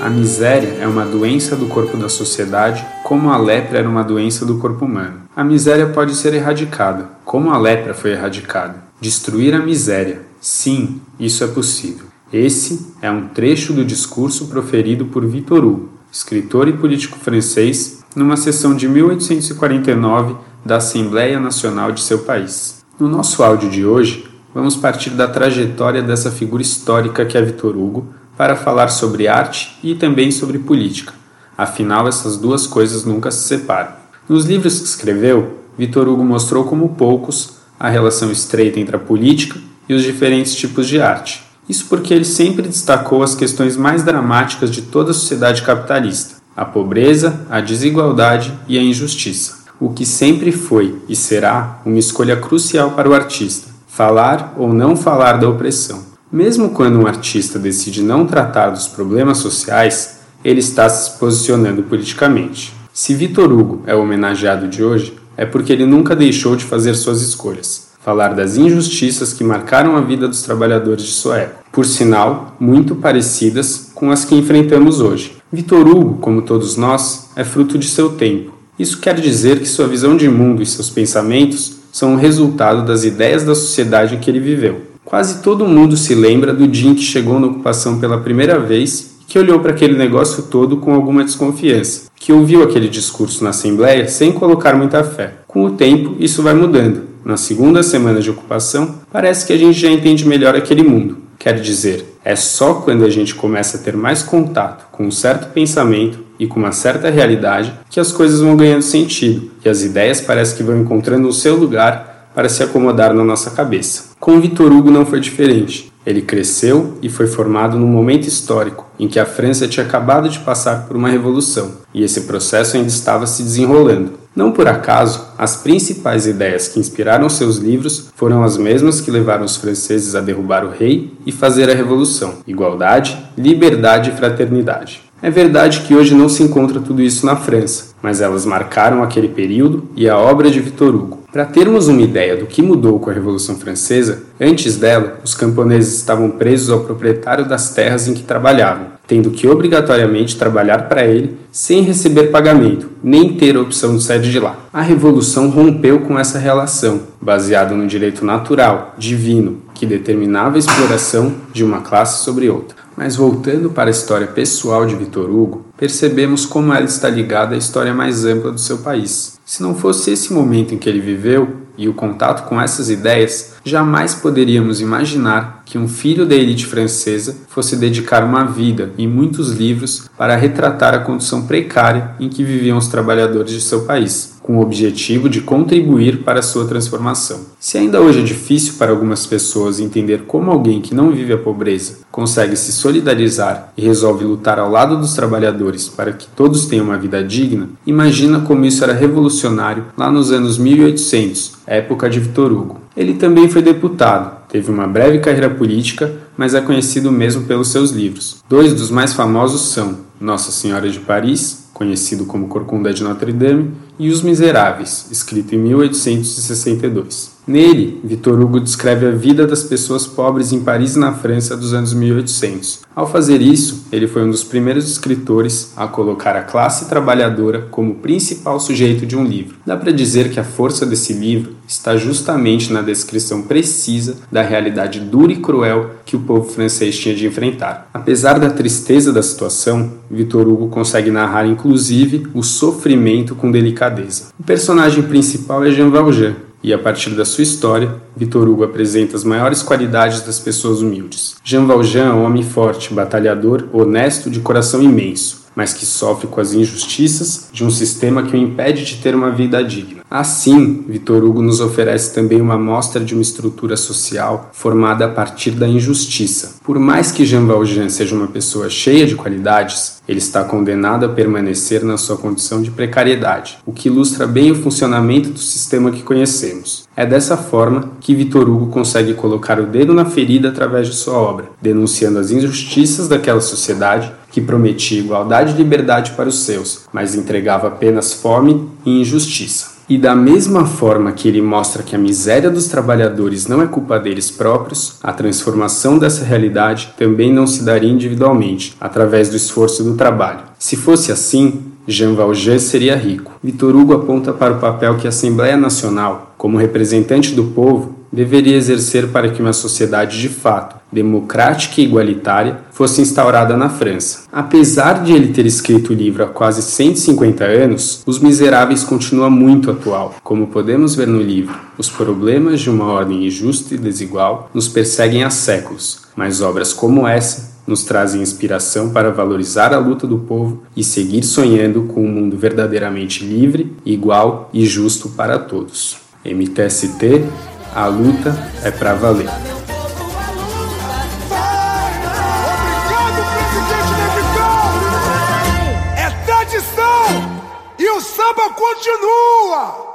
A miséria é uma doença do corpo da sociedade, como a lepra era uma doença do corpo humano. A miséria pode ser erradicada, como a lepra foi erradicada. Destruir a miséria. Sim, isso é possível. Esse é um trecho do discurso proferido por Victor Hugo, escritor e político francês, numa sessão de 1849 da Assembleia Nacional de seu país. No nosso áudio de hoje, vamos partir da trajetória dessa figura histórica que é Victor Hugo para falar sobre arte e também sobre política. Afinal, essas duas coisas nunca se separam. Nos livros que escreveu, Victor Hugo mostrou como poucos a relação estreita entre a política e os diferentes tipos de arte. Isso porque ele sempre destacou as questões mais dramáticas de toda a sociedade capitalista: a pobreza, a desigualdade e a injustiça. O que sempre foi e será uma escolha crucial para o artista: falar ou não falar da opressão. Mesmo quando um artista decide não tratar dos problemas sociais, ele está se posicionando politicamente. Se Vitor Hugo é o homenageado de hoje, é porque ele nunca deixou de fazer suas escolhas, falar das injustiças que marcaram a vida dos trabalhadores de sua época, por sinal, muito parecidas com as que enfrentamos hoje. Vitor Hugo, como todos nós, é fruto de seu tempo. Isso quer dizer que sua visão de mundo e seus pensamentos são o resultado das ideias da sociedade em que ele viveu. Quase todo mundo se lembra do dia em que chegou na ocupação pela primeira vez e que olhou para aquele negócio todo com alguma desconfiança, que ouviu aquele discurso na Assembleia sem colocar muita fé. Com o tempo, isso vai mudando. Na segunda semana de ocupação, parece que a gente já entende melhor aquele mundo. Quer dizer, é só quando a gente começa a ter mais contato com um certo pensamento e com uma certa realidade que as coisas vão ganhando sentido e as ideias parecem que vão encontrando o seu lugar para se acomodar na nossa cabeça. Com Vitor Hugo não foi diferente. Ele cresceu e foi formado num momento histórico em que a França tinha acabado de passar por uma revolução e esse processo ainda estava se desenrolando. Não por acaso, as principais ideias que inspiraram seus livros foram as mesmas que levaram os franceses a derrubar o rei e fazer a revolução: igualdade, liberdade e fraternidade. É verdade que hoje não se encontra tudo isso na França, mas elas marcaram aquele período e a obra de Victor Hugo. Para termos uma ideia do que mudou com a Revolução Francesa, antes dela, os camponeses estavam presos ao proprietário das terras em que trabalhavam, tendo que obrigatoriamente trabalhar para ele sem receber pagamento, nem ter a opção de sair de lá. A Revolução rompeu com essa relação, baseada no direito natural, divino, que determinava a exploração de uma classe sobre outra. Mas voltando para a história pessoal de Vitor Hugo, percebemos como ela está ligada à história mais ampla do seu país. Se não fosse esse momento em que ele viveu e o contato com essas ideias, jamais poderíamos imaginar que um filho da elite francesa fosse dedicar uma vida e muitos livros para retratar a condição precária em que viviam os trabalhadores de seu país com o objetivo de contribuir para sua transformação. Se ainda hoje é difícil para algumas pessoas entender como alguém que não vive a pobreza consegue se solidarizar e resolve lutar ao lado dos trabalhadores para que todos tenham uma vida digna, imagina como isso era revolucionário lá nos anos 1800, época de Vitor Hugo. Ele também foi deputado, teve uma breve carreira política, mas é conhecido mesmo pelos seus livros. Dois dos mais famosos são Nossa Senhora de Paris conhecido como Corcunda de Notre Dame, e Os Miseráveis, escrito em 1862. Nele, Victor Hugo descreve a vida das pessoas pobres em Paris e na França dos anos 1800. Ao fazer isso, ele foi um dos primeiros escritores a colocar a classe trabalhadora como principal sujeito de um livro. Dá para dizer que a força desse livro está justamente na descrição precisa da realidade dura e cruel que o povo francês tinha de enfrentar. Apesar da tristeza da situação, Victor Hugo consegue narrar inclusive o sofrimento com delicadeza. O personagem principal é Jean Valjean, e a partir da sua história, Vitor Hugo apresenta as maiores qualidades das pessoas humildes. Jean Valjean é um homem forte, batalhador, honesto, de coração imenso mas que sofre com as injustiças de um sistema que o impede de ter uma vida digna. Assim, Vitor Hugo nos oferece também uma mostra de uma estrutura social formada a partir da injustiça. Por mais que Jean Valjean seja uma pessoa cheia de qualidades, ele está condenado a permanecer na sua condição de precariedade, o que ilustra bem o funcionamento do sistema que conhecemos. É dessa forma que Vitor Hugo consegue colocar o dedo na ferida através de sua obra, denunciando as injustiças daquela sociedade que prometia igualdade e liberdade para os seus, mas entregava apenas fome e injustiça. E da mesma forma que ele mostra que a miséria dos trabalhadores não é culpa deles próprios, a transformação dessa realidade também não se daria individualmente, através do esforço do trabalho. Se fosse assim, Jean Valjean seria rico. Vitor Hugo aponta para o papel que a Assembleia Nacional, como representante do povo, deveria exercer para que uma sociedade de fato, democrática e igualitária, fosse instaurada na França. Apesar de ele ter escrito o livro há quase 150 anos, Os Miseráveis continua muito atual. Como podemos ver no livro, os problemas de uma ordem injusta e desigual nos perseguem há séculos, mas obras como essa nos trazem inspiração para valorizar a luta do povo e seguir sonhando com um mundo verdadeiramente livre, igual e justo para todos. MTST, a luta é para valer. É tradição e o samba continua!